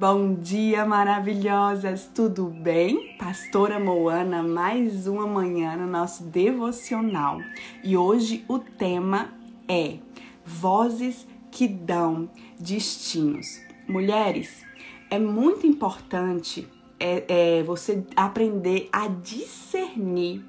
Bom dia, maravilhosas! Tudo bem? Pastora Moana, mais uma manhã no nosso devocional. E hoje o tema é Vozes que dão destinos. Mulheres, é muito importante é, é, você aprender a discernir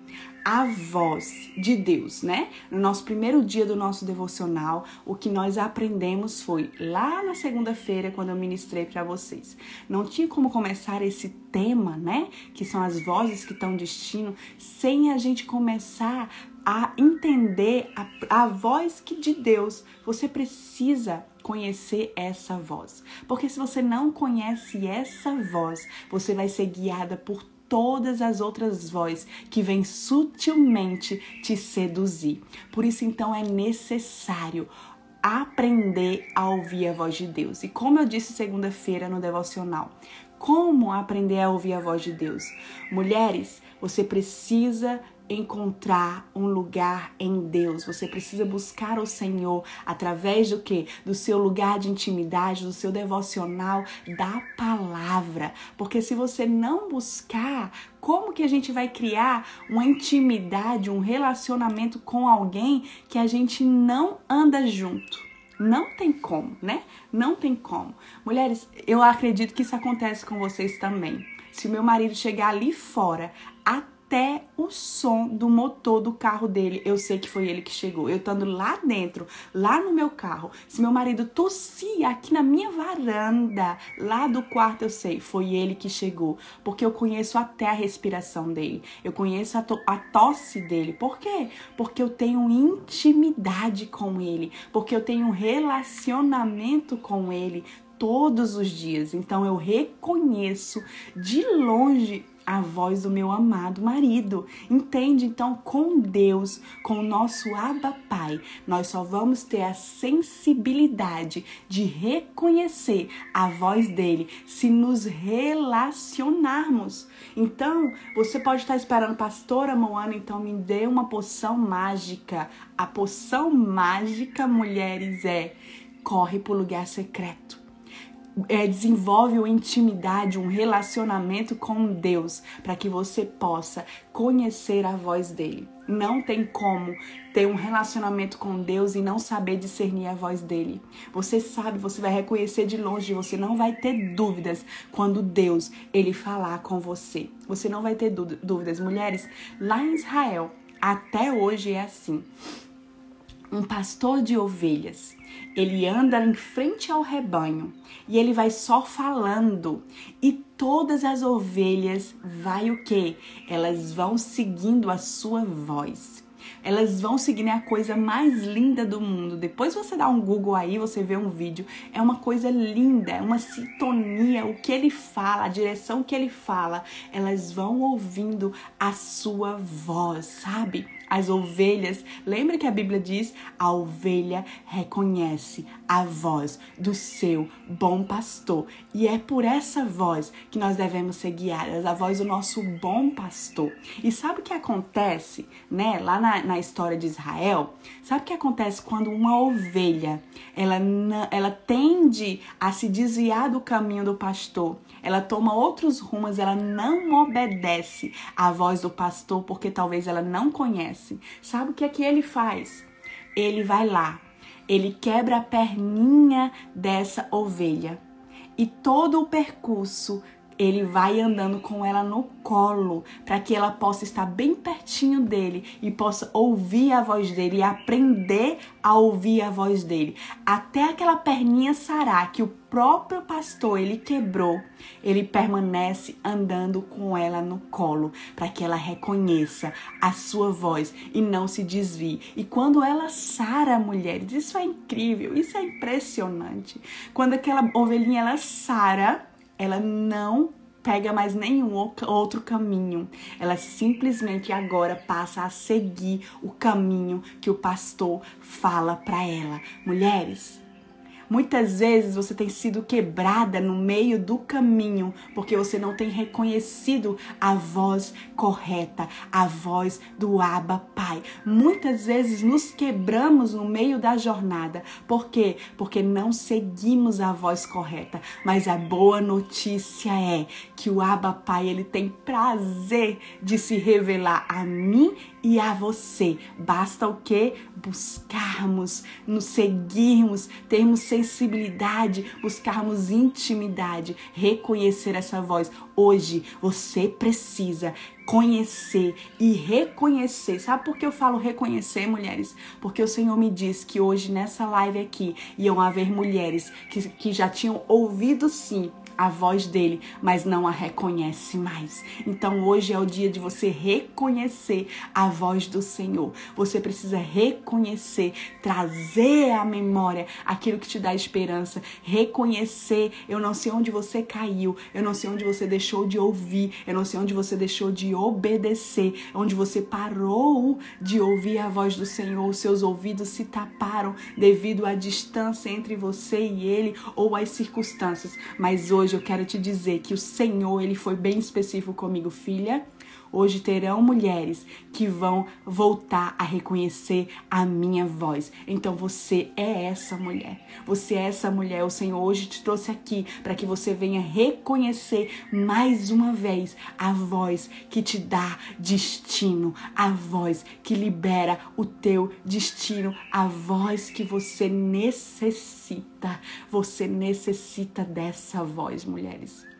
a voz de Deus, né? No nosso primeiro dia do nosso devocional, o que nós aprendemos foi lá na segunda-feira, quando eu ministrei para vocês. Não tinha como começar esse tema, né? Que são as vozes que estão destino, sem a gente começar a entender a, a voz que de Deus. Você precisa conhecer essa voz. Porque se você não conhece essa voz, você vai ser guiada por todas as outras vozes que vêm sutilmente te seduzir. Por isso, então, é necessário aprender a ouvir a voz de Deus. E como eu disse segunda-feira no devocional, como aprender a ouvir a voz de Deus? Mulheres, você precisa encontrar um lugar em Deus. Você precisa buscar o Senhor através do que? Do seu lugar de intimidade, do seu devocional, da palavra. Porque se você não buscar, como que a gente vai criar uma intimidade, um relacionamento com alguém que a gente não anda junto? Não tem como, né? Não tem como. Mulheres, eu acredito que isso acontece com vocês também. Se meu marido chegar ali fora, até o som do motor do carro dele, eu sei que foi ele que chegou. Eu estando lá dentro, lá no meu carro, se meu marido tossia aqui na minha varanda, lá do quarto, eu sei, foi ele que chegou. Porque eu conheço até a respiração dele, eu conheço a, to a tosse dele. Por quê? Porque eu tenho intimidade com ele, porque eu tenho relacionamento com ele todos os dias. Então eu reconheço de longe a voz do meu amado marido. Entende? Então, com Deus, com o nosso Abba Pai, nós só vamos ter a sensibilidade de reconhecer a voz dele se nos relacionarmos. Então, você pode estar esperando, pastora Moana, então me dê uma poção mágica. A poção mágica, mulheres, é corre para o lugar secreto é, desenvolve uma intimidade, um relacionamento com Deus, para que você possa conhecer a voz dele. Não tem como ter um relacionamento com Deus e não saber discernir a voz dele. Você sabe, você vai reconhecer de longe, você não vai ter dúvidas quando Deus ele falar com você. Você não vai ter dúvidas, mulheres. Lá em Israel, até hoje é assim. Um pastor de ovelhas, ele anda em frente ao rebanho e ele vai só falando e todas as ovelhas vai o quê? Elas vão seguindo a sua voz. Elas vão seguindo é a coisa mais linda do mundo. Depois você dá um Google aí, você vê um vídeo, é uma coisa linda, é uma sintonia, o que ele fala, a direção que ele fala, elas vão ouvindo a sua voz, sabe? As ovelhas. Lembra que a Bíblia diz: a ovelha reconhece a voz do seu bom pastor. E é por essa voz que nós devemos ser guiadas, a voz do nosso bom pastor. E sabe o que acontece, né? Lá na, na história de Israel, sabe o que acontece quando uma ovelha ela, ela tende a se desviar do caminho do pastor? Ela toma outros rumos, ela não obedece à voz do pastor porque talvez ela não conhece. Sabe o que é que ele faz? Ele vai lá, ele quebra a perninha dessa ovelha e todo o percurso ele vai andando com ela no colo, para que ela possa estar bem pertinho dele e possa ouvir a voz dele e aprender a ouvir a voz dele. Até aquela perninha sarar que o próprio pastor ele quebrou, ele permanece andando com ela no colo, para que ela reconheça a sua voz e não se desvie. E quando ela sara mulheres, isso é incrível, isso é impressionante. Quando aquela ovelhinha ela sara, ela não pega mais nenhum outro caminho. Ela simplesmente agora passa a seguir o caminho que o pastor fala para ela. Mulheres, Muitas vezes você tem sido quebrada no meio do caminho porque você não tem reconhecido a voz correta, a voz do Abba Pai. Muitas vezes nos quebramos no meio da jornada. Por quê? Porque não seguimos a voz correta. Mas a boa notícia é que o Abba Pai ele tem prazer de se revelar a mim e a você. Basta o que? Buscarmos, nos seguirmos, termos sensibilidade, buscarmos intimidade, reconhecer essa voz. Hoje você precisa conhecer e reconhecer. Sabe por que eu falo reconhecer, mulheres? Porque o Senhor me diz que hoje nessa live aqui iam haver mulheres que, que já tinham ouvido sim a voz dele, mas não a reconhece mais. Então hoje é o dia de você reconhecer a voz do Senhor. Você precisa reconhecer, trazer à memória aquilo que te dá esperança, reconhecer. Eu não sei onde você caiu, eu não sei onde você deixou de ouvir, eu não sei onde você deixou de obedecer, onde você parou de ouvir a voz do Senhor, os seus ouvidos se taparam devido à distância entre você e ele ou às circunstâncias. Mas hoje hoje eu quero te dizer que o Senhor, ele foi bem específico comigo, filha. Hoje terão mulheres que vão voltar a reconhecer a minha voz. Então você é essa mulher. Você é essa mulher. O Senhor hoje te trouxe aqui para que você venha reconhecer mais uma vez a voz que te dá destino, a voz que libera o teu destino, a voz que você necessita. Você necessita dessa voz, mulheres.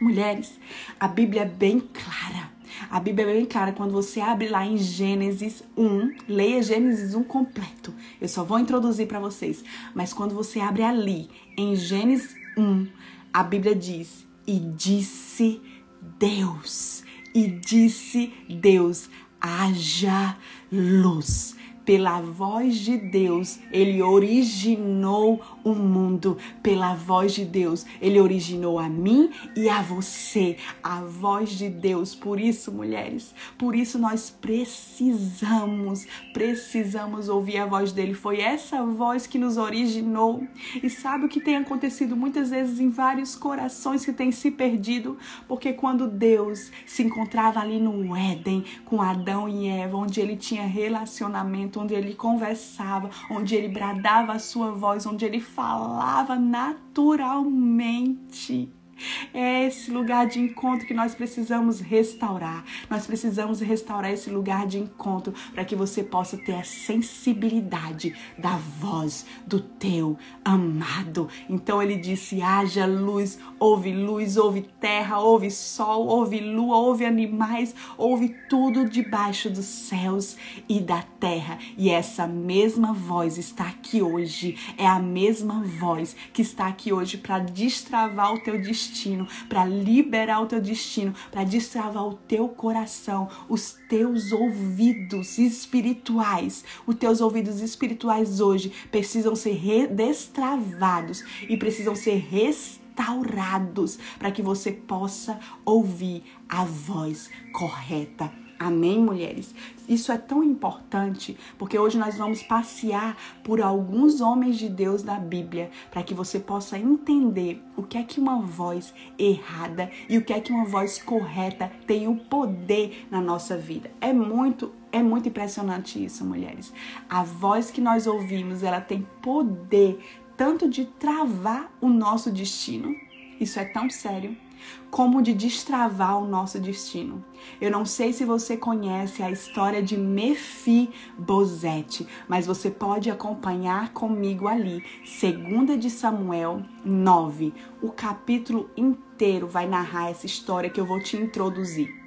Mulheres, a Bíblia é bem clara. A Bíblia é bem clara quando você abre lá em Gênesis 1, leia Gênesis 1 completo. Eu só vou introduzir para vocês, mas quando você abre ali em Gênesis 1, a Bíblia diz: "E disse Deus, e disse Deus: haja luz." Pela voz de Deus, ele originou o mundo. Pela voz de Deus, ele originou a mim e a você. A voz de Deus. Por isso, mulheres, por isso nós precisamos, precisamos ouvir a voz dele. Foi essa voz que nos originou. E sabe o que tem acontecido muitas vezes em vários corações que têm se perdido? Porque quando Deus se encontrava ali no Éden com Adão e Eva, onde ele tinha relacionamento, onde ele conversava, onde ele bradava a sua voz, onde ele falava naturalmente. É esse lugar de encontro que nós precisamos restaurar. Nós precisamos restaurar esse lugar de encontro para que você possa ter a sensibilidade da voz do teu amado. Então ele disse: haja luz, houve luz, houve terra, houve sol, houve lua, houve animais, houve tudo debaixo dos céus e da terra. E essa mesma voz está aqui hoje. É a mesma voz que está aqui hoje para destravar o teu destino destino, para liberar o teu destino, para destravar o teu coração, os teus ouvidos espirituais. Os teus ouvidos espirituais hoje precisam ser destravados e precisam ser restaurados para que você possa ouvir a voz correta Amém, mulheres? Isso é tão importante porque hoje nós vamos passear por alguns homens de Deus da Bíblia para que você possa entender o que é que uma voz errada e o que é que uma voz correta tem o poder na nossa vida. É muito é muito impressionante isso, mulheres. A voz que nós ouvimos, ela tem poder tanto de travar o nosso destino. Isso é tão sério como de destravar o nosso destino. Eu não sei se você conhece a história de Mefibosete, mas você pode acompanhar comigo ali, 2 de Samuel 9. O capítulo inteiro vai narrar essa história que eu vou te introduzir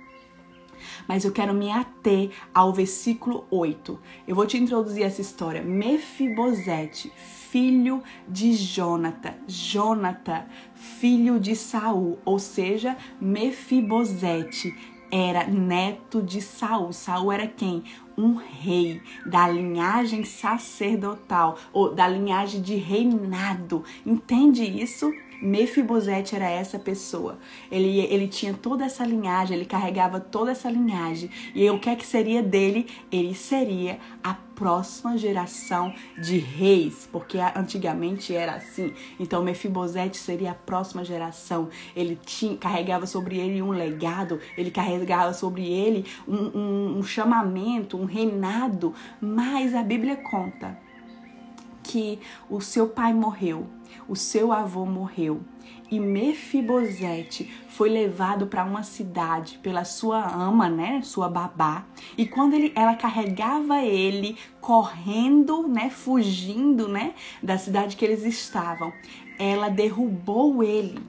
mas eu quero me ater ao versículo 8. Eu vou te introduzir essa história. Mefibosete, filho de Jonathan. Jonathan, filho de Saul, ou seja, Mefibosete era neto de Saul. Saul era quem? Um rei da linhagem sacerdotal ou da linhagem de reinado. Entende isso? Mefibosete era essa pessoa. Ele, ele tinha toda essa linhagem, ele carregava toda essa linhagem. E o que é que seria dele? Ele seria a próxima geração de reis, porque antigamente era assim. Então Mefibosete seria a próxima geração. Ele tinha, carregava sobre ele um legado, ele carregava sobre ele um, um, um chamamento, um reinado. Mas a Bíblia conta que o seu pai morreu, o seu avô morreu e Mefibosete foi levado para uma cidade pela sua ama, né, sua babá. E quando ele, ela carregava ele correndo, né, fugindo, né, da cidade que eles estavam, ela derrubou ele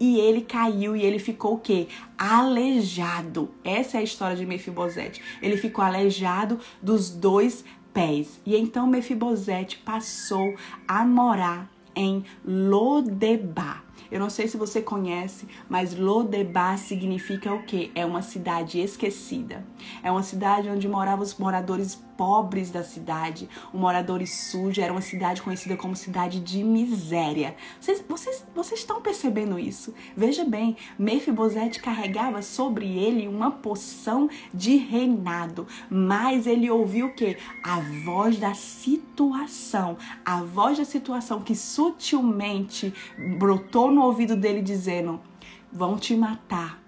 e ele caiu e ele ficou o quê? Aleijado. Essa é a história de Mefibosete. Ele ficou aleijado dos dois pés. E então Mefibosete passou a morar em Lodebar. Eu não sei se você conhece, mas Lodebar significa o quê? É uma cidade esquecida. É uma cidade onde moravam os moradores pobres da cidade, os moradores sujos. Era uma cidade conhecida como cidade de miséria. Vocês, vocês, vocês estão percebendo isso? Veja bem, Mefibosete carregava sobre ele uma poção de reinado, mas ele ouviu o quê? A voz da situação, a voz da situação que sutilmente brotou no ouvido dele dizendo: vão te matar.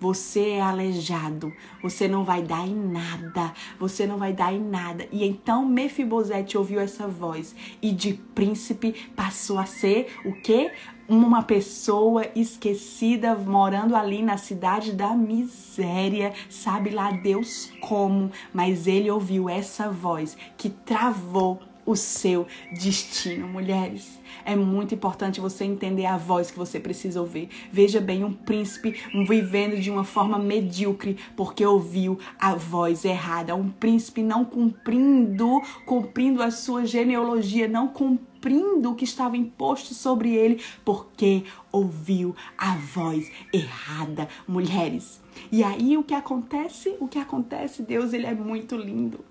Você é aleijado, você não vai dar em nada, você não vai dar em nada. E então Mefibosete ouviu essa voz e de príncipe passou a ser o quê? Uma pessoa esquecida morando ali na cidade da miséria, sabe lá Deus como, mas ele ouviu essa voz que travou o seu destino, mulheres. É muito importante você entender a voz que você precisa ouvir. Veja bem, um príncipe vivendo de uma forma medíocre porque ouviu a voz errada. Um príncipe não cumprindo, cumprindo a sua genealogia, não cumprindo o que estava imposto sobre ele porque ouviu a voz errada. Mulheres, e aí o que acontece? O que acontece? Deus, ele é muito lindo.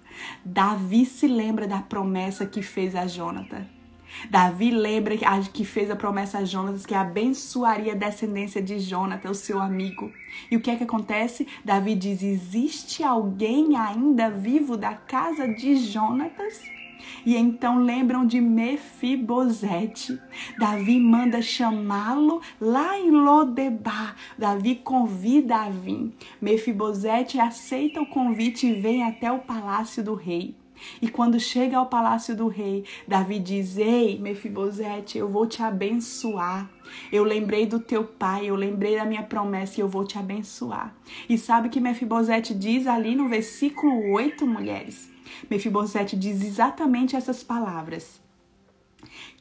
Davi se lembra da promessa que fez a Jonathan. Davi lembra que fez a promessa a Jonatas que abençoaria a descendência de Jonathan, o seu amigo. E o que é que acontece? Davi diz: Existe alguém ainda vivo da casa de Jonatas? E então lembram de Mefibosete. Davi manda chamá-lo lá em Lodebar. Davi convida a vir. Mefibosete aceita o convite e vem até o palácio do rei. E quando chega ao palácio do rei, Davi diz: Ei, Mefibosete, eu vou te abençoar. Eu lembrei do teu pai, eu lembrei da minha promessa e eu vou te abençoar. E sabe que Mefibosete diz ali no versículo 8, mulheres? Mefibosete diz exatamente essas palavras.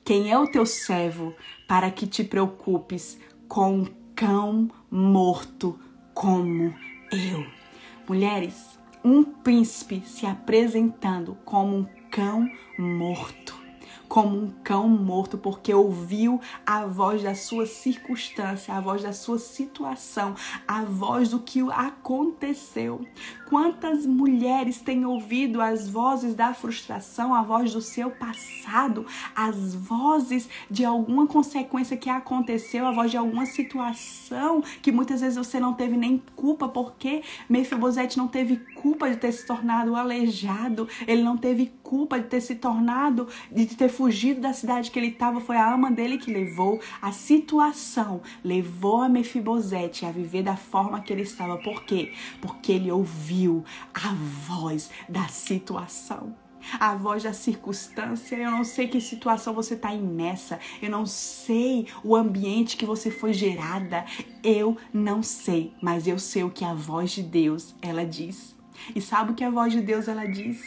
Quem é o teu servo para que te preocupes com um cão morto como eu? Mulheres, um príncipe se apresentando como um cão morto como um cão morto, porque ouviu a voz da sua circunstância, a voz da sua situação, a voz do que aconteceu. Quantas mulheres têm ouvido as vozes da frustração, a voz do seu passado, as vozes de alguma consequência que aconteceu, a voz de alguma situação que muitas vezes você não teve nem culpa, porque Mefibosete não teve culpa de ter se tornado aleijado, ele não teve culpa de ter se tornado, de ter fugido da cidade que ele estava, foi a ama dele que levou. A situação levou a Mefibosete a viver da forma que ele estava. Por quê? Porque ele ouviu a voz da situação a voz da circunstância. Eu não sei que situação você está imersa. Eu não sei o ambiente que você foi gerada. Eu não sei, mas eu sei o que a voz de Deus ela diz. E sabe o que a voz de Deus ela diz?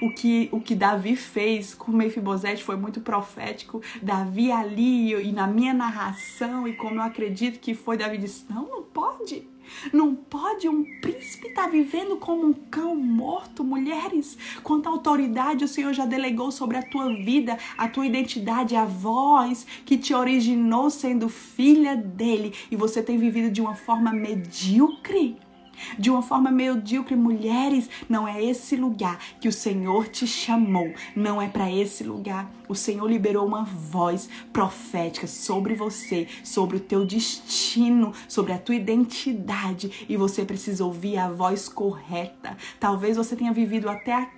O que, o que Davi fez com Mefibosete foi muito profético. Davi ali e na minha narração, e como eu acredito que foi, Davi disse: Não, não pode. Não pode um príncipe estar tá vivendo como um cão morto, mulheres. Quanta autoridade o Senhor já delegou sobre a tua vida, a tua identidade, a voz que te originou sendo filha dele e você tem vivido de uma forma medíocre. De uma forma medíocre. Mulheres, não é esse lugar que o Senhor te chamou, não é para esse lugar. O Senhor liberou uma voz profética sobre você, sobre o teu destino, sobre a tua identidade e você precisa ouvir a voz correta. Talvez você tenha vivido até aqui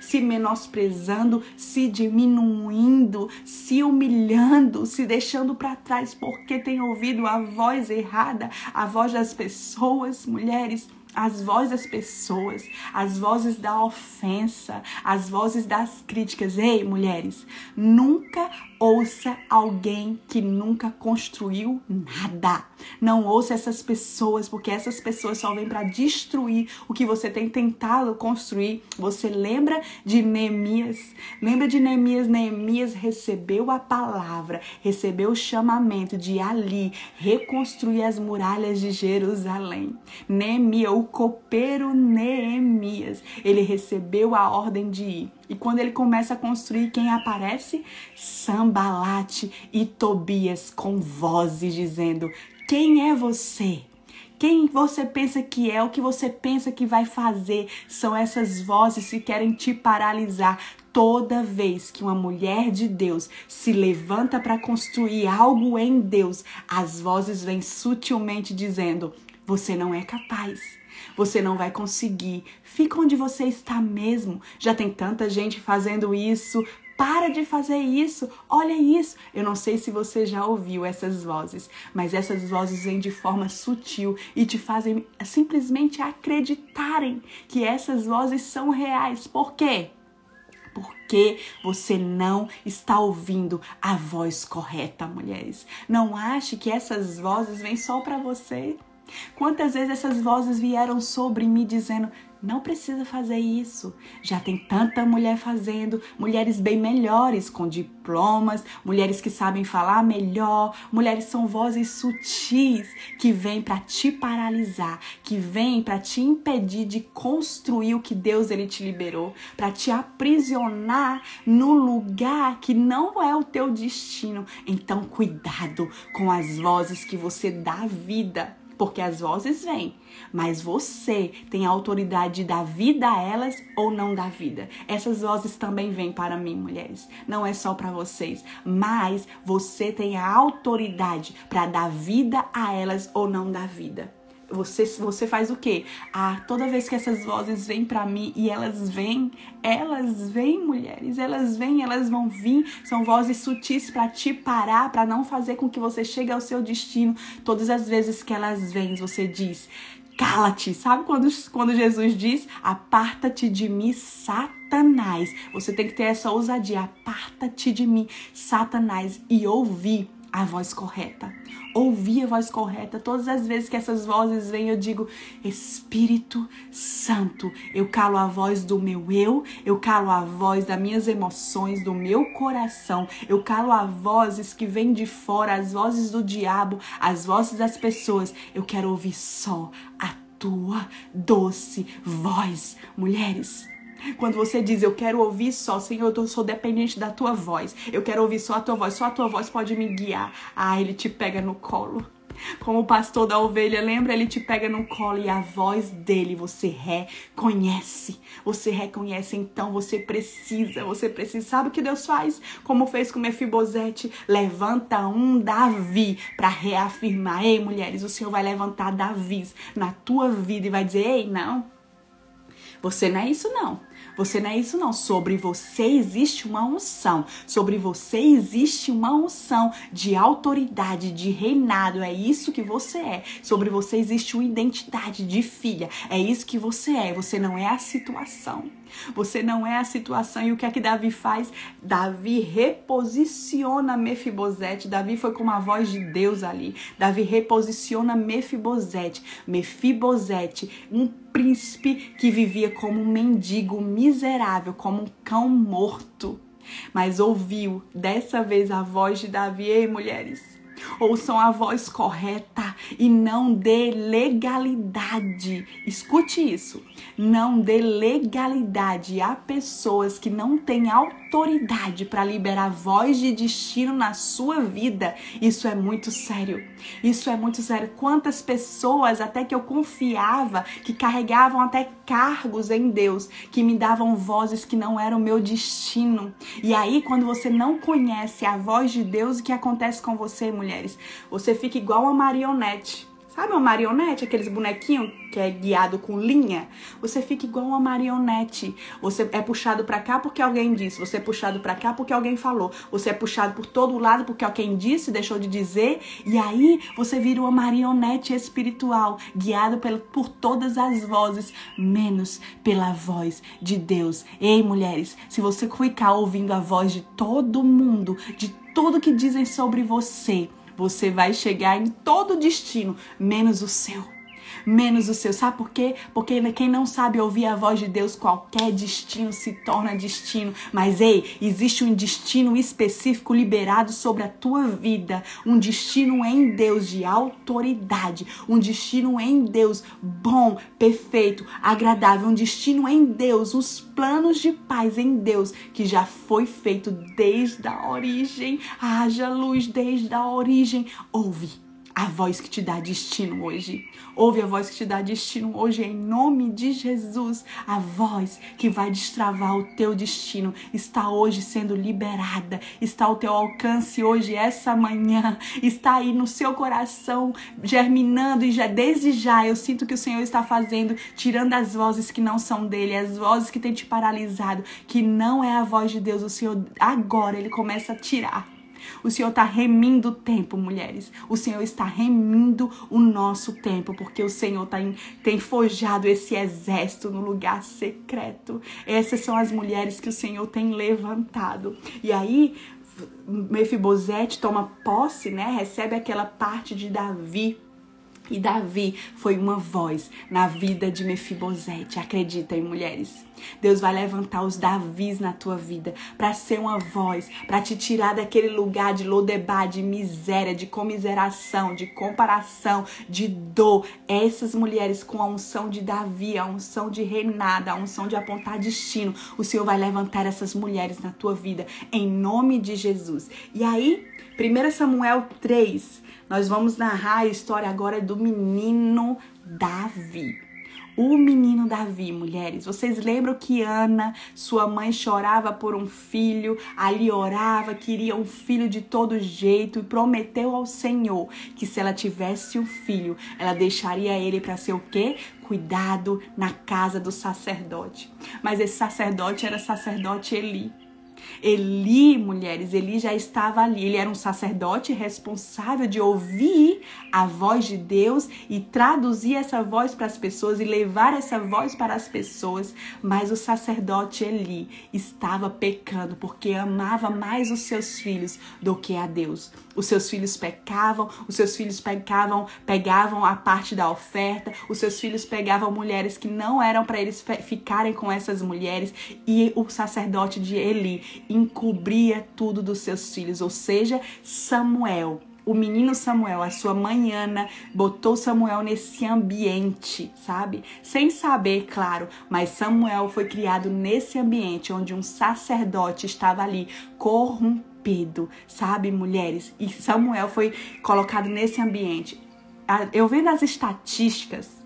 se menosprezando, se diminuindo, se humilhando, se deixando para trás porque tem ouvido a voz errada, a voz das pessoas, mulheres as vozes das pessoas, as vozes da ofensa, as vozes das críticas. Ei, mulheres, nunca ouça alguém que nunca construiu nada. Não ouça essas pessoas, porque essas pessoas só vêm para destruir o que você tem tentado construir. Você lembra de Neemias? Lembra de Neemias? Neemias recebeu a palavra, recebeu o chamamento de ali reconstruir as muralhas de Jerusalém. Neemias, o copeiro Neemias, ele recebeu a ordem de ir. E quando ele começa a construir, quem aparece? Sambalate e Tobias com vozes dizendo: Quem é você? Quem você pensa que é, o que você pensa que vai fazer, são essas vozes que querem te paralisar. Toda vez que uma mulher de Deus se levanta para construir algo em Deus, as vozes vêm sutilmente dizendo: Você não é capaz. Você não vai conseguir. Fica onde você está mesmo. Já tem tanta gente fazendo isso. Para de fazer isso. Olha isso. Eu não sei se você já ouviu essas vozes, mas essas vozes vêm de forma sutil e te fazem simplesmente acreditarem que essas vozes são reais. Por quê? porque você não está ouvindo a voz correta, mulheres. Não ache que essas vozes vêm só para você. Quantas vezes essas vozes vieram sobre mim dizendo: não precisa fazer isso. Já tem tanta mulher fazendo, mulheres bem melhores, com diplomas, mulheres que sabem falar melhor, mulheres são vozes sutis que vêm para te paralisar, que vêm para te impedir de construir o que Deus ele te liberou, para te aprisionar no lugar que não é o teu destino. Então, cuidado com as vozes que você dá vida porque as vozes vêm, mas você tem a autoridade de dar vida a elas ou não dar vida. Essas vozes também vêm para mim, mulheres. Não é só para vocês, mas você tem a autoridade para dar vida a elas ou não dar vida você, você faz o quê? Ah, toda vez que essas vozes vêm para mim e elas vêm, elas vêm, mulheres, elas vêm, elas vão vir. São vozes sutis para te parar, para não fazer com que você chegue ao seu destino. Todas as vezes que elas vêm, você diz: cala-te. Sabe quando, quando Jesus diz: aparta-te de mim, Satanás? Você tem que ter essa ousadia: aparta-te de mim, Satanás, e ouvir a voz correta. Ouvir a voz correta. Todas as vezes que essas vozes vêm, eu digo: Espírito Santo, eu calo a voz do meu eu, eu calo a voz das minhas emoções, do meu coração, eu calo as vozes que vêm de fora, as vozes do diabo, as vozes das pessoas. Eu quero ouvir só a tua doce voz. Mulheres, quando você diz, eu quero ouvir só, Senhor, eu sou dependente da tua voz. Eu quero ouvir só a tua voz, só a tua voz pode me guiar. Ah, ele te pega no colo. Como o pastor da ovelha, lembra? Ele te pega no colo e a voz dele você reconhece. Você reconhece, então você precisa, você precisa. Sabe o que Deus faz? Como fez com Mefibosete? Levanta um Davi para reafirmar. Ei, mulheres, o Senhor vai levantar Davi na tua vida e vai dizer: Ei, não. Você não é isso, não. Você não é isso não. Sobre você existe uma unção. Sobre você existe uma unção de autoridade, de reinado. É isso que você é. Sobre você existe uma identidade de filha. É isso que você é. Você não é a situação. Você não é a situação. E o que é que Davi faz? Davi reposiciona Mefibosete. Davi foi com uma voz de Deus ali. Davi reposiciona Mefibosete. Mefibosete, um príncipe que vivia como um mendigo miserável, como um cão morto. Mas ouviu dessa vez a voz de Davi. Ei, mulheres, Ouçam a voz correta e não dê legalidade. Escute isso. Não dê legalidade a pessoas que não têm autoridade para liberar voz de destino na sua vida. Isso é muito sério. Isso é muito sério. Quantas pessoas até que eu confiava que carregavam até cargos em Deus, que me davam vozes que não eram meu destino. E aí, quando você não conhece a voz de Deus, o que acontece com você, mulheres? Você fica igual uma marionete. Sabe uma marionete, aqueles bonequinhos que é guiado com linha? Você fica igual uma marionete. Você é puxado para cá porque alguém disse, você é puxado para cá porque alguém falou, você é puxado por todo lado porque alguém disse, deixou de dizer, e aí você vira uma marionete espiritual, guiado por, por todas as vozes, menos pela voz de Deus. Ei, mulheres, se você ficar ouvindo a voz de todo mundo, de tudo que dizem sobre você, você vai chegar em todo destino, menos o seu menos o seu. Sabe por quê? Porque quem não sabe ouvir a voz de Deus, qualquer destino se torna destino. Mas ei, existe um destino específico liberado sobre a tua vida, um destino em Deus de autoridade, um destino em Deus bom, perfeito, agradável, um destino em Deus, os planos de paz em Deus que já foi feito desde a origem. Haja luz desde a origem. Ouve a voz que te dá destino hoje. Ouve a voz que te dá destino hoje em nome de Jesus. A voz que vai destravar o teu destino está hoje sendo liberada, está ao teu alcance hoje essa manhã, está aí no seu coração germinando e já desde já eu sinto que o Senhor está fazendo, tirando as vozes que não são dele, as vozes que têm te paralisado, que não é a voz de Deus. O Senhor agora ele começa a tirar o Senhor está remindo o tempo, mulheres. O Senhor está remindo o nosso tempo, porque o Senhor tá em, tem forjado esse exército no lugar secreto. Essas são as mulheres que o Senhor tem levantado. E aí, Mefibosete toma posse, né? Recebe aquela parte de Davi e Davi foi uma voz na vida de Mefibosete. Acreditem, mulheres. Deus vai levantar os Davis na tua vida para ser uma voz, para te tirar daquele lugar de lodebar, de miséria, de comiseração, de comparação, de dor. Essas mulheres com a unção de Davi, a unção de reinada, a unção de apontar destino, o Senhor vai levantar essas mulheres na tua vida em nome de Jesus. E aí, 1 Samuel 3, nós vamos narrar a história agora do menino Davi. O menino Davi, mulheres. Vocês lembram que Ana, sua mãe, chorava por um filho, ali orava, queria um filho de todo jeito e prometeu ao Senhor que se ela tivesse um filho, ela deixaria ele para ser o quê? Cuidado na casa do sacerdote. Mas esse sacerdote era sacerdote Eli. Eli, mulheres, Eli já estava ali. Ele era um sacerdote responsável de ouvir a voz de Deus e traduzir essa voz para as pessoas e levar essa voz para as pessoas. Mas o sacerdote Eli estava pecando porque amava mais os seus filhos do que a Deus. Os seus filhos pecavam, os seus filhos pecavam, pegavam a parte da oferta, os seus filhos pegavam mulheres que não eram para eles ficarem com essas mulheres e o sacerdote de Eli encobria tudo dos seus filhos, ou seja, Samuel o menino Samuel, a sua mãe Ana, botou Samuel nesse ambiente, sabe? Sem saber, claro, mas Samuel foi criado nesse ambiente onde um sacerdote estava ali corrompido, sabe, mulheres? E Samuel foi colocado nesse ambiente. Eu vendo as estatísticas,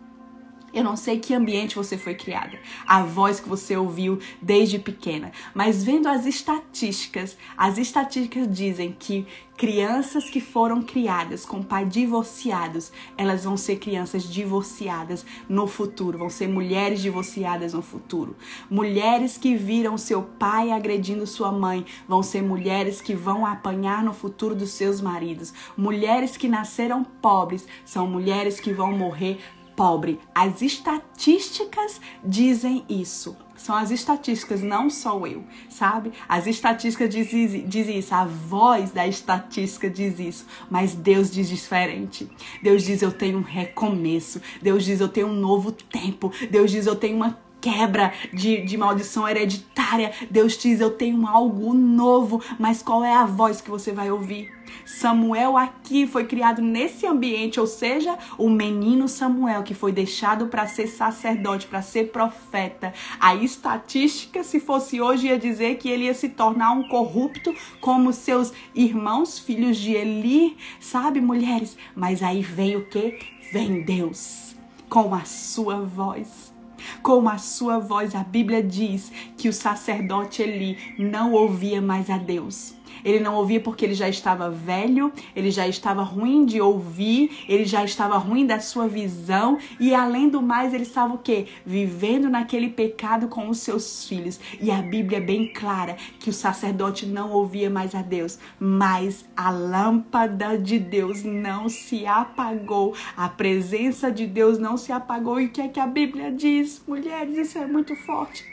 eu não sei que ambiente você foi criada, a voz que você ouviu desde pequena, mas vendo as estatísticas, as estatísticas dizem que crianças que foram criadas com pai divorciados, elas vão ser crianças divorciadas no futuro, vão ser mulheres divorciadas no futuro. Mulheres que viram seu pai agredindo sua mãe, vão ser mulheres que vão apanhar no futuro dos seus maridos. Mulheres que nasceram pobres, são mulheres que vão morrer pobre. As estatísticas dizem isso. São as estatísticas, não sou eu, sabe? As estatísticas dizem diz isso, a voz da estatística diz isso, mas Deus diz diferente. Deus diz: Eu tenho um recomeço. Deus diz: Eu tenho um novo tempo. Deus diz: Eu tenho uma quebra de, de maldição hereditária. Deus diz: Eu tenho algo novo, mas qual é a voz que você vai ouvir? Samuel aqui foi criado nesse ambiente, ou seja, o menino Samuel que foi deixado para ser sacerdote, para ser profeta. A estatística, se fosse hoje, ia dizer que ele ia se tornar um corrupto como seus irmãos, filhos de Eli, sabe, mulheres? Mas aí veio o que? Vem Deus com a sua voz com a sua voz. A Bíblia diz que o sacerdote Eli não ouvia mais a Deus. Ele não ouvia porque ele já estava velho, ele já estava ruim de ouvir, ele já estava ruim da sua visão e além do mais ele estava o quê? Vivendo naquele pecado com os seus filhos. E a Bíblia é bem clara que o sacerdote não ouvia mais a Deus, mas a lâmpada de Deus não se apagou, a presença de Deus não se apagou. E o que é que a Bíblia diz? Mulheres, isso é muito forte.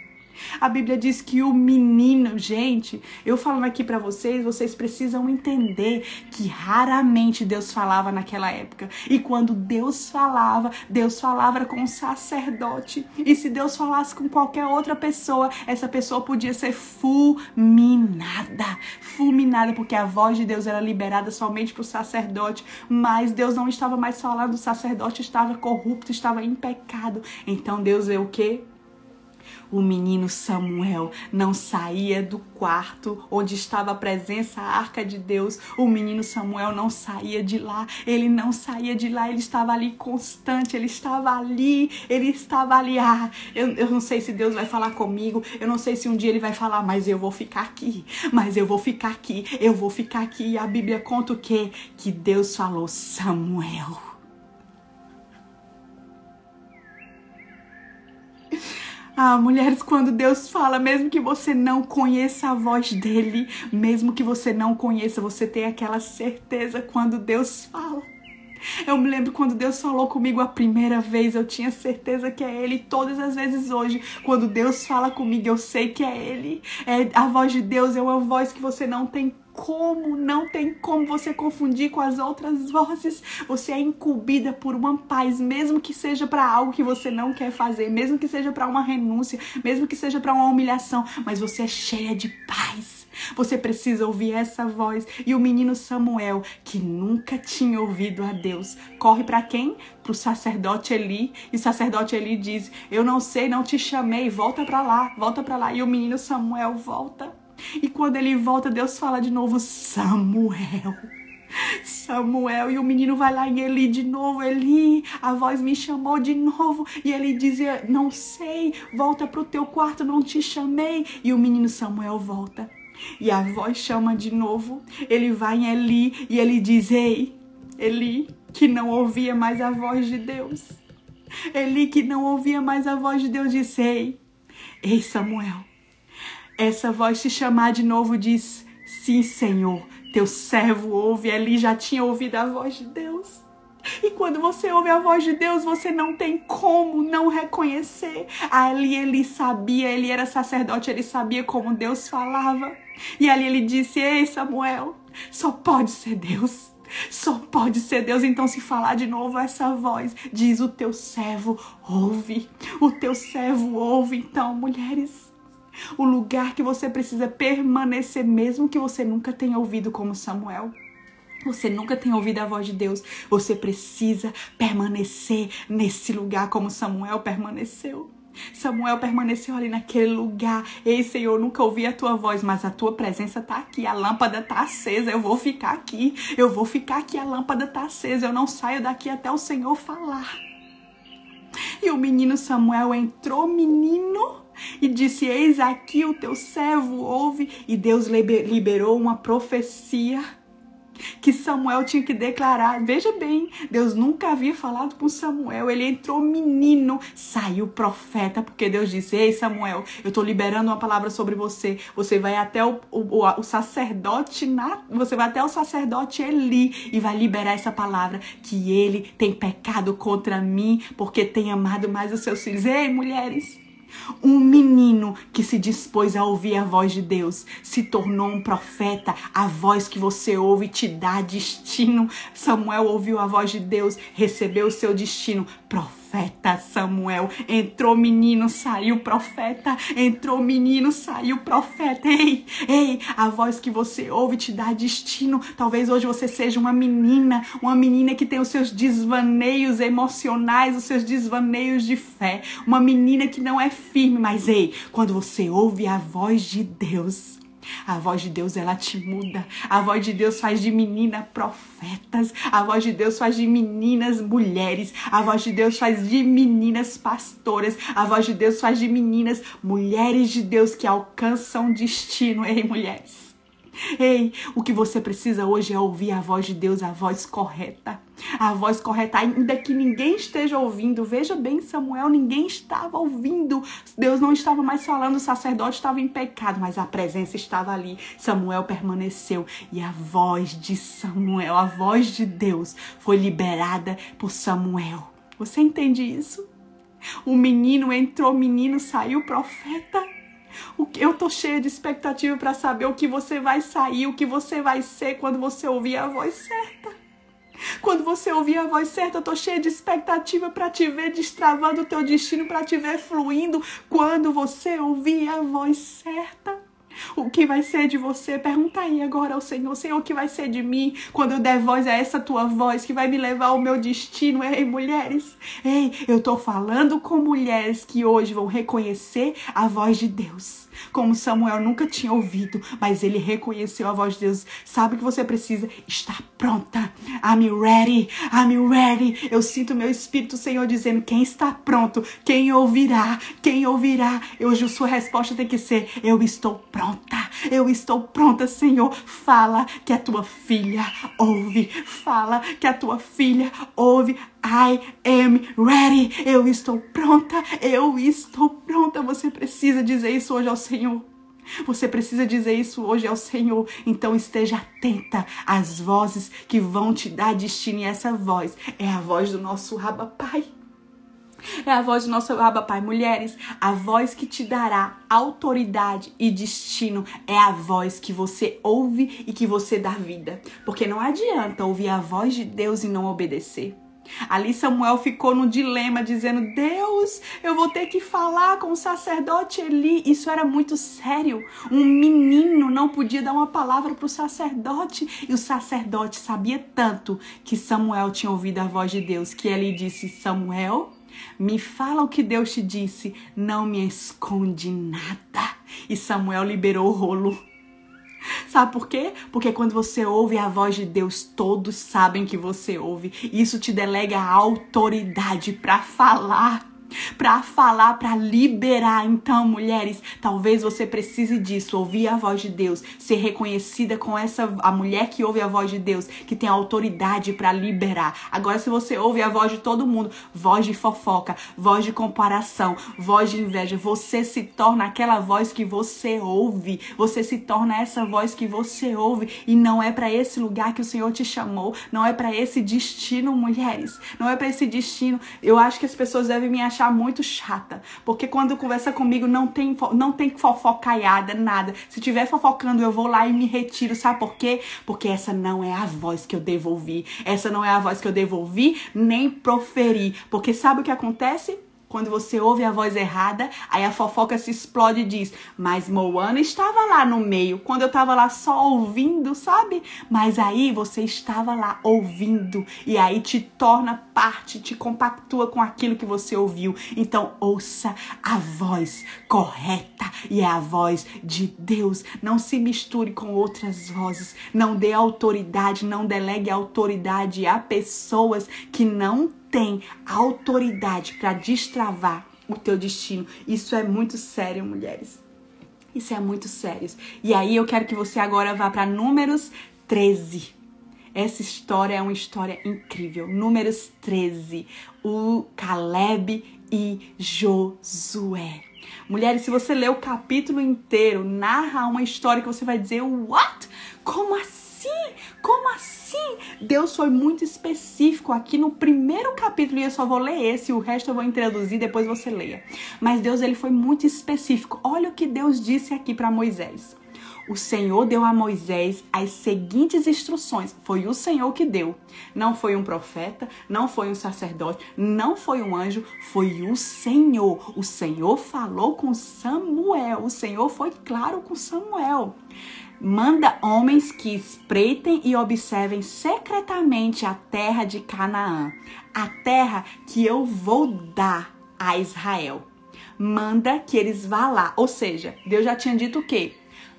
A Bíblia diz que o menino, gente, eu falando aqui para vocês, vocês precisam entender que raramente Deus falava naquela época. E quando Deus falava, Deus falava com o sacerdote. E se Deus falasse com qualquer outra pessoa, essa pessoa podia ser fulminada. Fulminada, porque a voz de Deus era liberada somente para o sacerdote. Mas Deus não estava mais falando, o sacerdote estava corrupto, estava em pecado. Então Deus é o que? O menino Samuel não saía do quarto onde estava a presença, a arca de Deus. O menino Samuel não saía de lá. Ele não saía de lá. Ele estava ali constante. Ele estava ali. Ele estava ali. Ah, eu, eu não sei se Deus vai falar comigo. Eu não sei se um dia ele vai falar, mas eu vou ficar aqui. Mas eu vou ficar aqui. Eu vou ficar aqui. E a Bíblia conta o quê? Que Deus falou, Samuel. Ah, mulheres, quando Deus fala, mesmo que você não conheça a voz dele, mesmo que você não conheça, você tem aquela certeza quando Deus fala. Eu me lembro quando Deus falou comigo a primeira vez, eu tinha certeza que é Ele. Todas as vezes hoje, quando Deus fala comigo, eu sei que é Ele. É, a voz de Deus é uma voz que você não tem como, não tem como você confundir com as outras vozes. Você é incumbida por uma paz, mesmo que seja para algo que você não quer fazer, mesmo que seja para uma renúncia, mesmo que seja para uma humilhação, mas você é cheia de paz. Você precisa ouvir essa voz. E o menino Samuel, que nunca tinha ouvido a Deus, corre para quem? Para o sacerdote Eli. E o sacerdote Eli diz: Eu não sei, não te chamei, volta para lá, volta para lá. E o menino Samuel volta. E quando ele volta, Deus fala de novo: Samuel. Samuel, e o menino vai lá em Eli de novo. Eli, a voz me chamou de novo. E ele dizia: Não sei, volta para o teu quarto, não te chamei. E o menino Samuel volta. E a voz chama de novo. Ele vai em Eli e ele diz: Ei, Eli, que não ouvia mais a voz de Deus. Eli, que não ouvia mais a voz de Deus, disse: Ei, ei, Samuel essa voz te chamar de novo diz: Sim, Senhor, teu servo ouve. Ali já tinha ouvido a voz de Deus. E quando você ouve a voz de Deus, você não tem como não reconhecer. Ali ele sabia, ele era sacerdote, ele sabia como Deus falava. E ali ele disse: Ei, Samuel, só pode ser Deus. Só pode ser Deus. Então, se falar de novo essa voz, diz: O teu servo ouve. O teu servo ouve. Então, mulheres o lugar que você precisa permanecer, mesmo que você nunca tenha ouvido como Samuel. Você nunca tem ouvido a voz de Deus. Você precisa permanecer nesse lugar como Samuel permaneceu. Samuel permaneceu ali naquele lugar. Ei, Senhor, nunca ouvi a tua voz, mas a tua presença está aqui. A lâmpada está acesa. Eu vou ficar aqui. Eu vou ficar aqui. A lâmpada está acesa. Eu não saio daqui até o Senhor falar. E o menino Samuel entrou, menino e disse: Eis aqui o teu servo ouve. E Deus liberou uma profecia que Samuel tinha que declarar. Veja bem, Deus nunca havia falado com Samuel. Ele entrou menino, saiu profeta, porque Deus disse: Ei, Samuel, eu estou liberando uma palavra sobre você. Você vai até o, o, o sacerdote, na, você vai até o sacerdote Eli e vai liberar essa palavra que ele tem pecado contra mim, porque tem amado mais os seus filhos. Ei, mulheres. Um menino que se dispôs a ouvir a voz de Deus se tornou um profeta. A voz que você ouve te dá destino. Samuel ouviu a voz de Deus, recebeu o seu destino. Profeta profeta, Samuel. Entrou menino, saiu profeta. Entrou menino, saiu profeta. Ei, ei, a voz que você ouve te dá destino. Talvez hoje você seja uma menina, uma menina que tem os seus desvaneios emocionais, os seus desvaneios de fé. Uma menina que não é firme, mas ei, quando você ouve a voz de Deus, a voz de Deus, ela te muda. A voz de Deus faz de menina profetas. A voz de Deus faz de meninas mulheres. A voz de Deus faz de meninas pastoras. A voz de Deus faz de meninas mulheres de Deus que alcançam destino. Ei, mulheres. Ei, o que você precisa hoje é ouvir a voz de Deus, a voz correta. A voz correta, ainda que ninguém esteja ouvindo. Veja bem, Samuel, ninguém estava ouvindo. Deus não estava mais falando, o sacerdote estava em pecado, mas a presença estava ali. Samuel permaneceu e a voz de Samuel, a voz de Deus, foi liberada por Samuel. Você entende isso? O menino entrou, menino saiu profeta. Eu tô cheia de expectativa para saber o que você vai sair, o que você vai ser quando você ouvir a voz certa. Quando você ouvir a voz certa, eu tô cheia de expectativa para te ver destravando o teu destino, para te ver fluindo quando você ouvir a voz certa. O que vai ser de você? Pergunta aí agora ao Senhor, Senhor, o que vai ser de mim quando eu der voz a essa tua voz que vai me levar ao meu destino? Ei, mulheres, ei, eu tô falando com mulheres que hoje vão reconhecer a voz de Deus como Samuel nunca tinha ouvido, mas ele reconheceu a voz de Deus. Sabe que você precisa? Estar pronta. I'm ready. I'm ready. Eu sinto meu Espírito Senhor dizendo: quem está pronto? Quem ouvirá? Quem ouvirá? Hoje sua resposta tem que ser: eu estou pronta. Eu estou pronta, Senhor. Fala que a tua filha ouve. Fala que a tua filha ouve. I am ready. Eu estou pronta. Eu estou pronta. Você precisa dizer isso hoje ao Senhor. Você precisa dizer isso hoje ao Senhor. Então esteja atenta às vozes que vão te dar destino. E essa voz é a voz do nosso Abba Pai. É a voz do nosso Abba Pai. Mulheres, a voz que te dará autoridade e destino é a voz que você ouve e que você dá vida. Porque não adianta ouvir a voz de Deus e não obedecer. Ali Samuel ficou no dilema, dizendo: Deus, eu vou ter que falar com o sacerdote Eli. Isso era muito sério. Um menino não podia dar uma palavra para o sacerdote. E o sacerdote sabia tanto que Samuel tinha ouvido a voz de Deus, que ele disse: Samuel, me fala o que Deus te disse, não me esconde nada. E Samuel liberou o rolo. Sabe por quê? Porque quando você ouve a voz de Deus, todos sabem que você ouve. Isso te delega a autoridade para falar para falar, para liberar. Então, mulheres, talvez você precise disso, ouvir a voz de Deus, ser reconhecida com essa a mulher que ouve a voz de Deus, que tem autoridade para liberar. Agora, se você ouve a voz de todo mundo, voz de fofoca, voz de comparação, voz de inveja, você se torna aquela voz que você ouve. Você se torna essa voz que você ouve e não é para esse lugar que o Senhor te chamou, não é para esse destino, mulheres. Não é para esse destino. Eu acho que as pessoas devem me achar achar muito chata, porque quando conversa comigo não tem não tem fofocaiada, nada. Se tiver fofocando, eu vou lá e me retiro, sabe por quê? Porque essa não é a voz que eu devolvi. Essa não é a voz que eu devolvi nem proferi, porque sabe o que acontece? Quando você ouve a voz errada, aí a fofoca se explode e diz: Mas Moana estava lá no meio, quando eu estava lá só ouvindo, sabe? Mas aí você estava lá ouvindo, e aí te torna parte, te compactua com aquilo que você ouviu. Então, ouça a voz correta e é a voz de Deus. Não se misture com outras vozes. Não dê autoridade, não delegue autoridade a pessoas que não tem autoridade para destravar o teu destino. Isso é muito sério, mulheres. Isso é muito sério. E aí eu quero que você agora vá para Números 13. Essa história é uma história incrível. Números 13. O Caleb e Josué. Mulheres, se você ler o capítulo inteiro, narra uma história que você vai dizer: What? Como assim? Assim? Como assim? Deus foi muito específico aqui no primeiro capítulo e eu só vou ler esse, o resto eu vou introduzir, depois você leia. Mas Deus ele foi muito específico. Olha o que Deus disse aqui para Moisés. o Senhor deu a Moisés as seguintes instruções. Foi o Senhor que deu. Não foi um profeta, não foi um sacerdote, não foi um anjo, foi o Senhor. O Senhor falou com Samuel. O Senhor foi claro com Samuel manda homens que espreitem e observem secretamente a terra de Canaã, a terra que eu vou dar a Israel. Manda que eles vá lá. Ou seja, Deus já tinha dito o quê?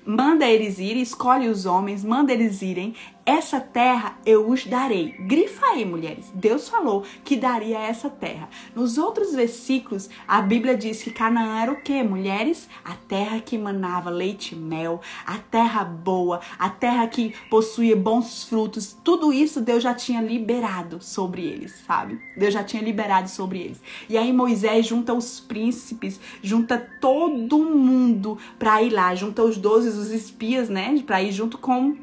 Manda eles irem, escolhe os homens, manda eles irem. Essa terra eu os darei. Grifa aí, mulheres. Deus falou que daria essa terra. Nos outros versículos, a Bíblia diz que Canaã era o quê, mulheres? A terra que manava leite e mel, a terra boa, a terra que possuía bons frutos. Tudo isso Deus já tinha liberado sobre eles, sabe? Deus já tinha liberado sobre eles. E aí Moisés junta os príncipes, junta todo mundo para ir lá, junta os doze, os espias, né, para ir junto com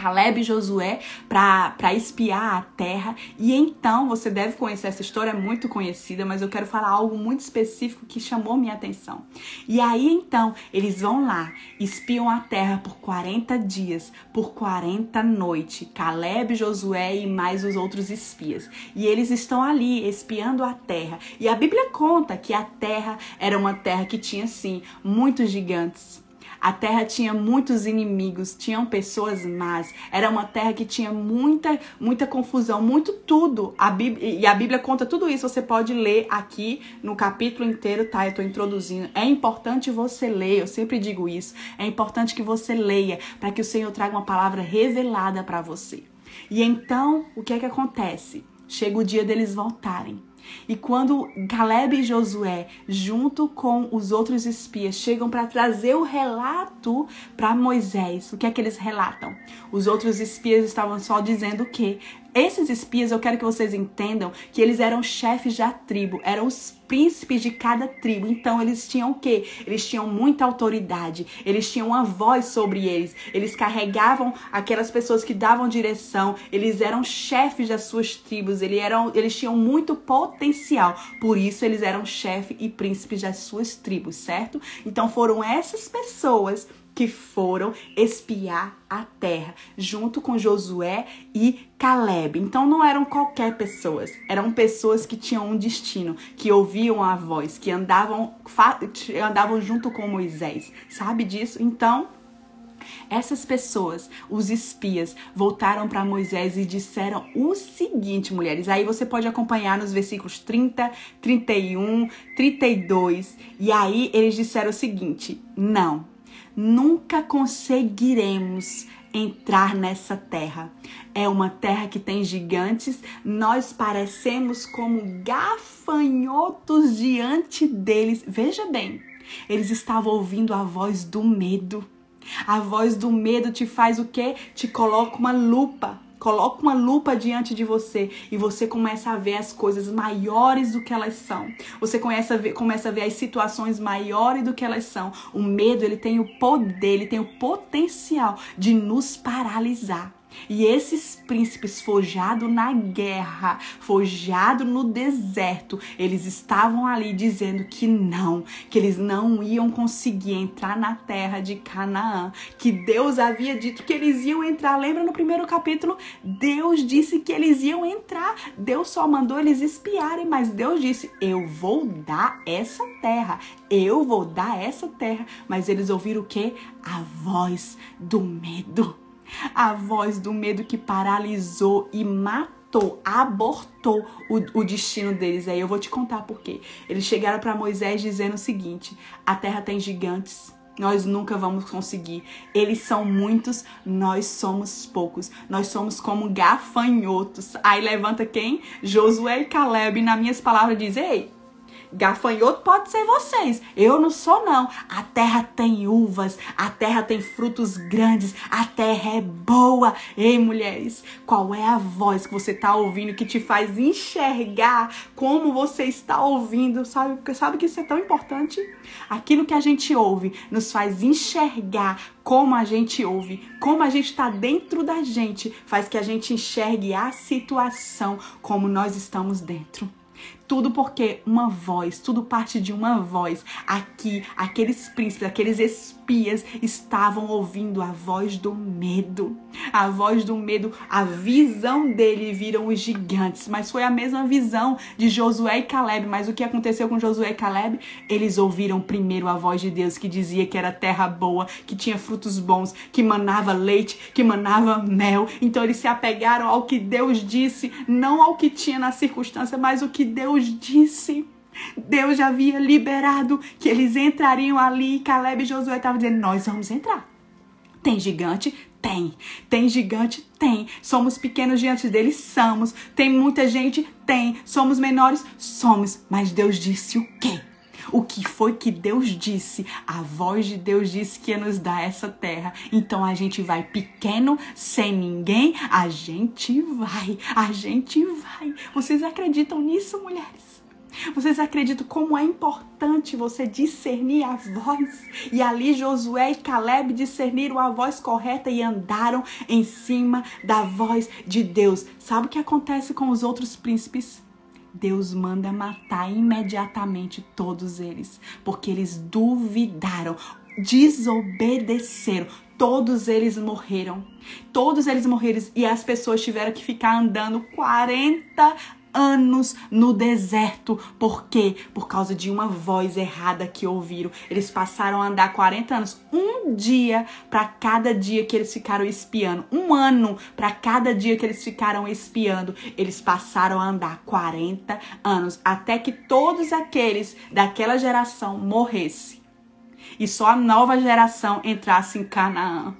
Caleb e Josué para espiar a terra. E então, você deve conhecer essa história, é muito conhecida, mas eu quero falar algo muito específico que chamou minha atenção. E aí então, eles vão lá, espiam a terra por 40 dias, por 40 noites. Caleb, Josué e mais os outros espias. E eles estão ali espiando a terra. E a Bíblia conta que a terra era uma terra que tinha sim muitos gigantes a terra tinha muitos inimigos, tinham pessoas más. Era uma terra que tinha muita, muita confusão, muito tudo. A Bíblia, e a Bíblia conta tudo isso. Você pode ler aqui no capítulo inteiro, tá? Eu tô introduzindo. É importante você ler, eu sempre digo isso. É importante que você leia para que o Senhor traga uma palavra revelada para você. E então, o que é que acontece? Chega o dia deles voltarem. E quando Caleb e Josué, junto com os outros espias, chegam para trazer o relato para Moisés, o que é que eles relatam? Os outros espias estavam só dizendo o quê? Esses espias, eu quero que vocês entendam que eles eram chefes da tribo, eram os príncipes de cada tribo. Então eles tinham o quê? Eles tinham muita autoridade, eles tinham uma voz sobre eles, eles carregavam aquelas pessoas que davam direção, eles eram chefes das suas tribos, eles, eram, eles tinham muito potencial. Por isso eles eram chefe e príncipes das suas tribos, certo? Então foram essas pessoas que foram espiar a terra, junto com Josué e Caleb. Então não eram qualquer pessoas, eram pessoas que tinham um destino, que ouviam a voz, que andavam, andavam junto com Moisés. Sabe disso? Então, essas pessoas, os espias, voltaram para Moisés e disseram o seguinte, mulheres. Aí você pode acompanhar nos versículos 30, 31, 32. E aí eles disseram o seguinte: Não, nunca conseguiremos entrar nessa terra. É uma terra que tem gigantes, nós parecemos como gafanhotos diante deles. Veja bem, eles estavam ouvindo a voz do medo. A voz do medo te faz o quê? Te coloca uma lupa Coloca uma lupa diante de você e você começa a ver as coisas maiores do que elas são. Você começa a ver, começa a ver as situações maiores do que elas são. O medo, ele tem o poder, ele tem o potencial de nos paralisar. E esses príncipes forjados na guerra, forjados no deserto, eles estavam ali dizendo que não, que eles não iam conseguir entrar na terra de Canaã, que Deus havia dito que eles iam entrar. Lembra no primeiro capítulo? Deus disse que eles iam entrar. Deus só mandou eles espiarem, mas Deus disse: Eu vou dar essa terra, eu vou dar essa terra. Mas eles ouviram o que? A voz do medo a voz do medo que paralisou e matou, abortou o, o destino deles. Aí eu vou te contar por quê. Eles chegaram para Moisés dizendo o seguinte: a terra tem gigantes. Nós nunca vamos conseguir. Eles são muitos, nós somos poucos. Nós somos como gafanhotos. Aí levanta quem? Josué e Caleb, nas minhas palavras, diz: Ei, Gafanhoto pode ser vocês. Eu não sou, não. A terra tem uvas, a terra tem frutos grandes, a terra é boa. Ei, mulheres, qual é a voz que você está ouvindo que te faz enxergar como você está ouvindo? Sabe, sabe que isso é tão importante? Aquilo que a gente ouve nos faz enxergar como a gente ouve, como a gente está dentro da gente, faz que a gente enxergue a situação como nós estamos dentro. Tudo porque uma voz, tudo parte de uma voz. Aqui, aqueles príncipes, aqueles espias estavam ouvindo a voz do medo. A voz do medo, a visão dele viram os gigantes. Mas foi a mesma visão de Josué e Caleb. Mas o que aconteceu com Josué e Caleb? Eles ouviram primeiro a voz de Deus que dizia que era terra boa, que tinha frutos bons, que manava leite, que manava mel. Então eles se apegaram ao que Deus disse, não ao que tinha na circunstância, mas o que Deus Deus disse. Deus já havia liberado que eles entrariam ali. Caleb e Josué estavam dizendo: Nós vamos entrar. Tem gigante? Tem. Tem gigante? Tem. Somos pequenos diante deles? Somos. Tem muita gente? Tem. Somos menores? Somos. Mas Deus disse o quê? O que foi que Deus disse? A voz de Deus disse que ia nos dar essa terra. Então a gente vai pequeno, sem ninguém, a gente vai, a gente vai. Vocês acreditam nisso, mulheres? Vocês acreditam como é importante você discernir a voz? E ali Josué e Caleb discerniram a voz correta e andaram em cima da voz de Deus. Sabe o que acontece com os outros príncipes? Deus manda matar imediatamente todos eles, porque eles duvidaram, desobedeceram. Todos eles morreram. Todos eles morreram e as pessoas tiveram que ficar andando 40 anos no deserto. Por quê? Por causa de uma voz errada que ouviram. Eles passaram a andar 40 anos, um dia para cada dia que eles ficaram espiando, um ano para cada dia que eles ficaram espiando. Eles passaram a andar 40 anos até que todos aqueles daquela geração morressem. E só a nova geração entrasse em Canaã.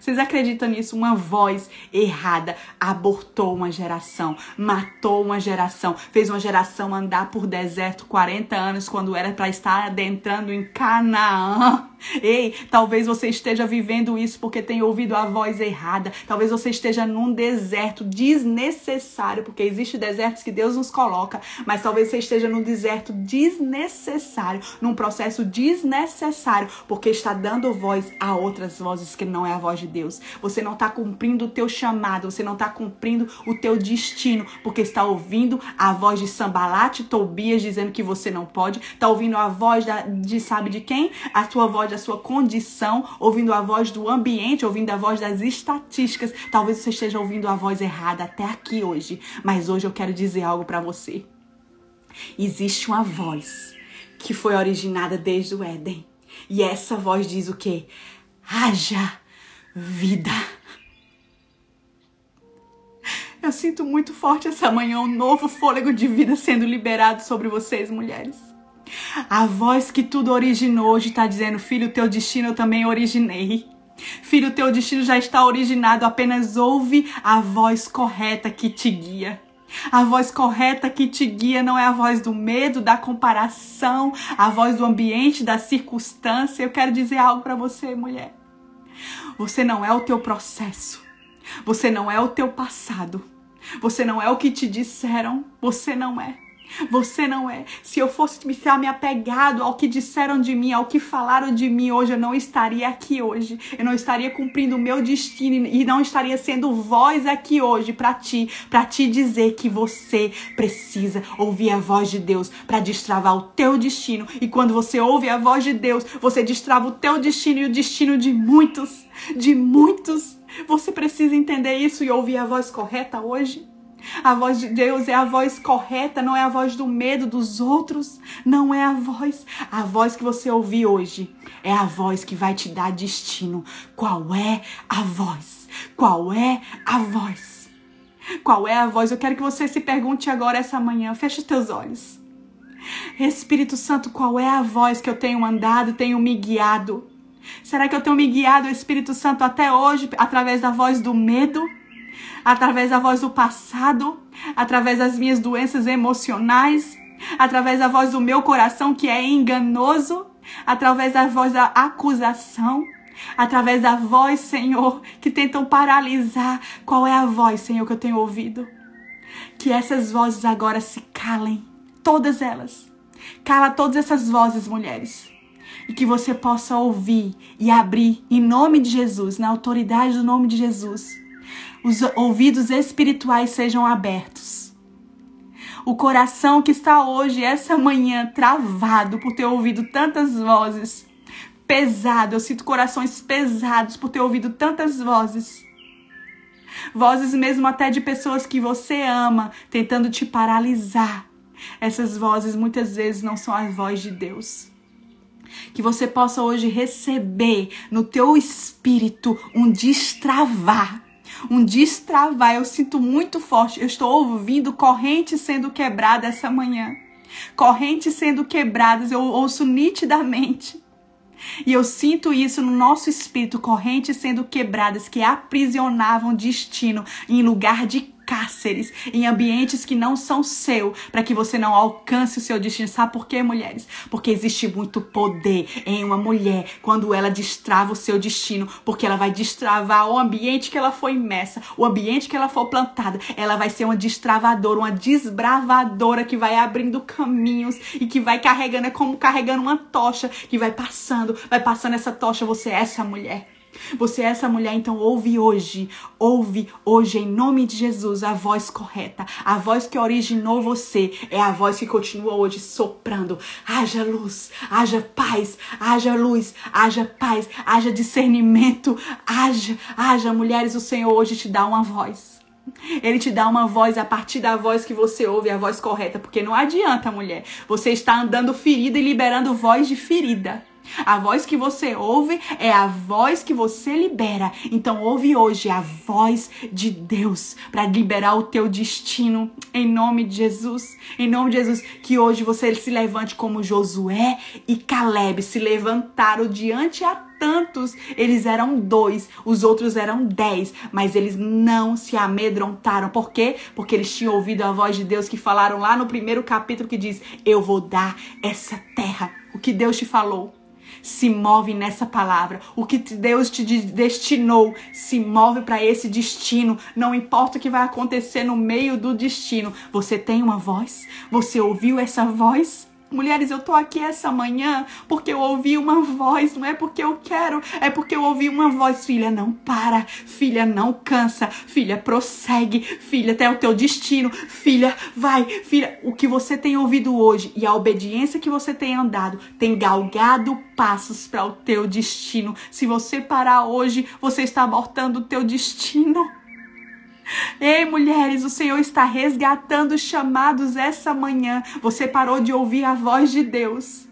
Vocês acreditam nisso? Uma voz errada abortou uma geração, matou uma geração, fez uma geração andar por deserto 40 anos quando era para estar adentrando em Canaã. Ei, talvez você esteja vivendo isso porque tem ouvido a voz errada. Talvez você esteja num deserto desnecessário, porque existe desertos que Deus nos coloca, mas talvez você esteja num deserto desnecessário, num processo desnecessário, porque está dando voz a outras vozes que não é a voz de Deus. Você não está cumprindo o teu chamado, você não está cumprindo o teu destino, porque está ouvindo a voz de Sambalate Tobias dizendo que você não pode, está ouvindo a voz da, de sabe de quem? A tua voz da sua condição, ouvindo a voz do ambiente, ouvindo a voz das estatísticas. Talvez você esteja ouvindo a voz errada até aqui hoje, mas hoje eu quero dizer algo para você. Existe uma voz que foi originada desde o Éden. E essa voz diz o quê? Haja vida. Eu sinto muito forte essa manhã um novo fôlego de vida sendo liberado sobre vocês, mulheres. A voz que tudo originou hoje está dizendo: Filho, teu destino eu também originei. Filho, teu destino já está originado, apenas ouve a voz correta que te guia. A voz correta que te guia não é a voz do medo, da comparação, a voz do ambiente, da circunstância. Eu quero dizer algo para você, mulher. Você não é o teu processo. Você não é o teu passado. Você não é o que te disseram. Você não é. Você não é. Se eu fosse me apegado ao que disseram de mim, ao que falaram de mim hoje, eu não estaria aqui hoje. Eu não estaria cumprindo o meu destino e não estaria sendo voz aqui hoje para ti, para te dizer que você precisa ouvir a voz de Deus para destravar o teu destino. E quando você ouve a voz de Deus, você destrava o teu destino e o destino de muitos, de muitos. Você precisa entender isso e ouvir a voz correta hoje. A voz de Deus é a voz correta, não é a voz do medo dos outros, não é a voz. A voz que você ouvir hoje é a voz que vai te dar destino. Qual é a voz? Qual é a voz? Qual é a voz? Eu quero que você se pergunte agora essa manhã. Feche os teus olhos. Espírito Santo, qual é a voz que eu tenho andado, tenho me guiado? Será que eu tenho me guiado, Espírito Santo, até hoje através da voz do medo? Através da voz do passado, através das minhas doenças emocionais, através da voz do meu coração que é enganoso, através da voz da acusação, através da voz, Senhor, que tentam paralisar. Qual é a voz, Senhor, que eu tenho ouvido? Que essas vozes agora se calem, todas elas. Cala todas essas vozes, mulheres. E que você possa ouvir e abrir em nome de Jesus, na autoridade do nome de Jesus os ouvidos espirituais sejam abertos. O coração que está hoje, essa manhã, travado por ter ouvido tantas vozes. Pesado, eu sinto corações pesados por ter ouvido tantas vozes. Vozes mesmo até de pessoas que você ama, tentando te paralisar. Essas vozes muitas vezes não são as vozes de Deus. Que você possa hoje receber no teu espírito um destravar um destravar. Eu sinto muito forte. Eu estou ouvindo correntes sendo quebradas essa manhã. Correntes sendo quebradas, eu ouço nitidamente. E eu sinto isso no nosso espírito, correntes sendo quebradas que aprisionavam destino em lugar de cárceres, em ambientes que não são seu, para que você não alcance o seu destino. Sabe por quê, mulheres? Porque existe muito poder em uma mulher quando ela destrava o seu destino, porque ela vai destravar o ambiente que ela foi imersa, o ambiente que ela for plantada. Ela vai ser uma destravadora, uma desbravadora que vai abrindo caminhos e que vai carregando, é como carregando uma tocha que vai passando, vai passando essa tocha. Você é essa mulher. Você é essa mulher, então ouve hoje, ouve hoje em nome de Jesus a voz correta, a voz que originou você, é a voz que continua hoje soprando. Haja luz, haja paz, haja luz, haja paz, haja discernimento, haja, haja mulheres, o Senhor hoje te dá uma voz. Ele te dá uma voz a partir da voz que você ouve, a voz correta, porque não adianta, mulher. Você está andando ferida e liberando voz de ferida. A voz que você ouve é a voz que você libera. Então ouve hoje a voz de Deus para liberar o teu destino em nome de Jesus. Em nome de Jesus, que hoje você se levante como Josué e Caleb se levantaram diante a tantos, eles eram dois, os outros eram dez, mas eles não se amedrontaram. Por quê? Porque eles tinham ouvido a voz de Deus que falaram lá no primeiro capítulo que diz: Eu vou dar essa terra. O que Deus te falou se move nessa palavra. O que Deus te destinou se move para esse destino. Não importa o que vai acontecer no meio do destino. Você tem uma voz? Você ouviu essa voz? Mulheres, eu tô aqui essa manhã porque eu ouvi uma voz, não é porque eu quero, é porque eu ouvi uma voz. Filha, não para, filha, não cansa, filha, prossegue, filha, até o teu destino, filha, vai, filha. O que você tem ouvido hoje e a obediência que você tem andado tem galgado passos para o teu destino. Se você parar hoje, você está abortando o teu destino. Ei, mulheres, o Senhor está resgatando os chamados essa manhã. Você parou de ouvir a voz de Deus.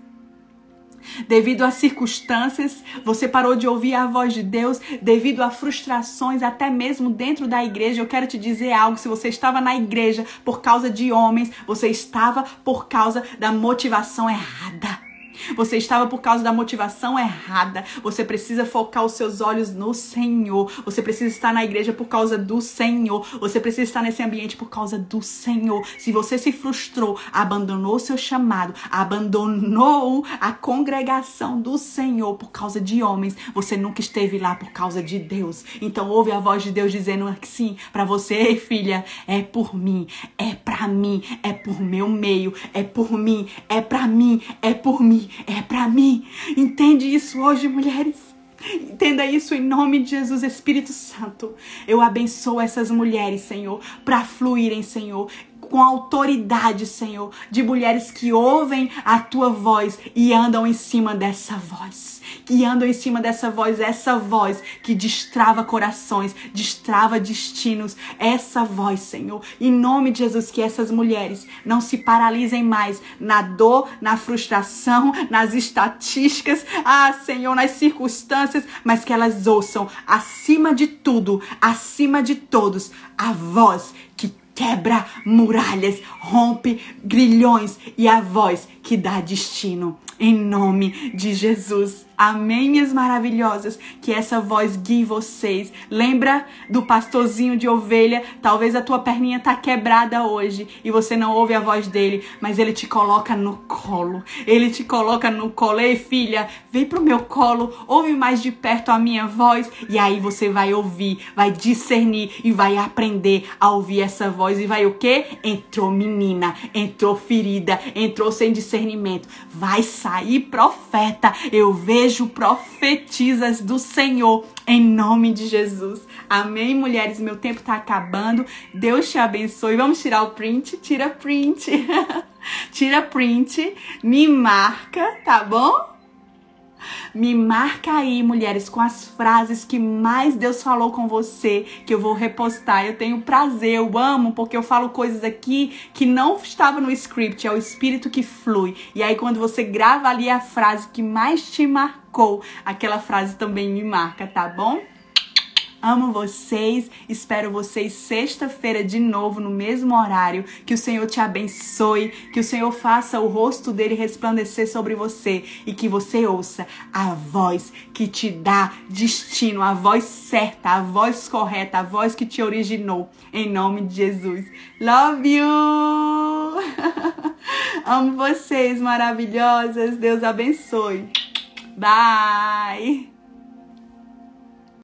Devido às circunstâncias, você parou de ouvir a voz de Deus, devido a frustrações, até mesmo dentro da igreja. Eu quero te dizer algo: se você estava na igreja por causa de homens, você estava por causa da motivação errada. Você estava por causa da motivação errada. Você precisa focar os seus olhos no Senhor. Você precisa estar na igreja por causa do Senhor. Você precisa estar nesse ambiente por causa do Senhor. Se você se frustrou, abandonou o seu chamado, abandonou a congregação do Senhor por causa de homens, você nunca esteve lá por causa de Deus. Então ouve a voz de Deus dizendo sim para você, filha, é por mim, é para mim, é por meu meio, é por mim, é para mim, é por mim é para mim. Entende isso hoje, mulheres? Entenda isso em nome de Jesus, Espírito Santo. Eu abençoo essas mulheres, Senhor, para fluírem, Senhor, com autoridade, Senhor, de mulheres que ouvem a tua voz e andam em cima dessa voz. Que andam em cima dessa voz, essa voz que destrava corações, destrava destinos. Essa voz, Senhor. Em nome de Jesus, que essas mulheres não se paralisem mais na dor, na frustração, nas estatísticas, ah, Senhor, nas circunstâncias, mas que elas ouçam acima de tudo, acima de todos, a voz quebra muralhas, rompe grilhões e a voz que dá destino. Em nome de Jesus. Amém, minhas maravilhosas. Que essa voz guie vocês. Lembra do pastorzinho de ovelha? Talvez a tua perninha tá quebrada hoje e você não ouve a voz dele, mas ele te coloca no colo. Ele te coloca no colo. Ei, filha, vem pro meu colo, ouve mais de perto a minha voz e aí você vai ouvir, vai discernir e vai aprender a ouvir essa voz e vai o quê? Entrou menina, entrou ferida, entrou sem discernimento. Vai sair profeta. Eu vejo beijo, profetizas do Senhor, em nome de Jesus. Amém, mulheres? Meu tempo tá acabando. Deus te abençoe. Vamos tirar o print? Tira print. Tira print, me marca, tá bom? Me marca aí, mulheres, com as frases que mais Deus falou com você, que eu vou repostar. Eu tenho prazer, eu amo, porque eu falo coisas aqui que não estava no script, é o espírito que flui. E aí, quando você grava ali a frase que mais te marcou, aquela frase também me marca, tá bom? Amo vocês. Espero vocês sexta-feira de novo no mesmo horário. Que o Senhor te abençoe, que o Senhor faça o rosto dele resplandecer sobre você e que você ouça a voz que te dá destino, a voz certa, a voz correta, a voz que te originou. Em nome de Jesus. Love you! Amo vocês maravilhosas. Deus abençoe. Bye!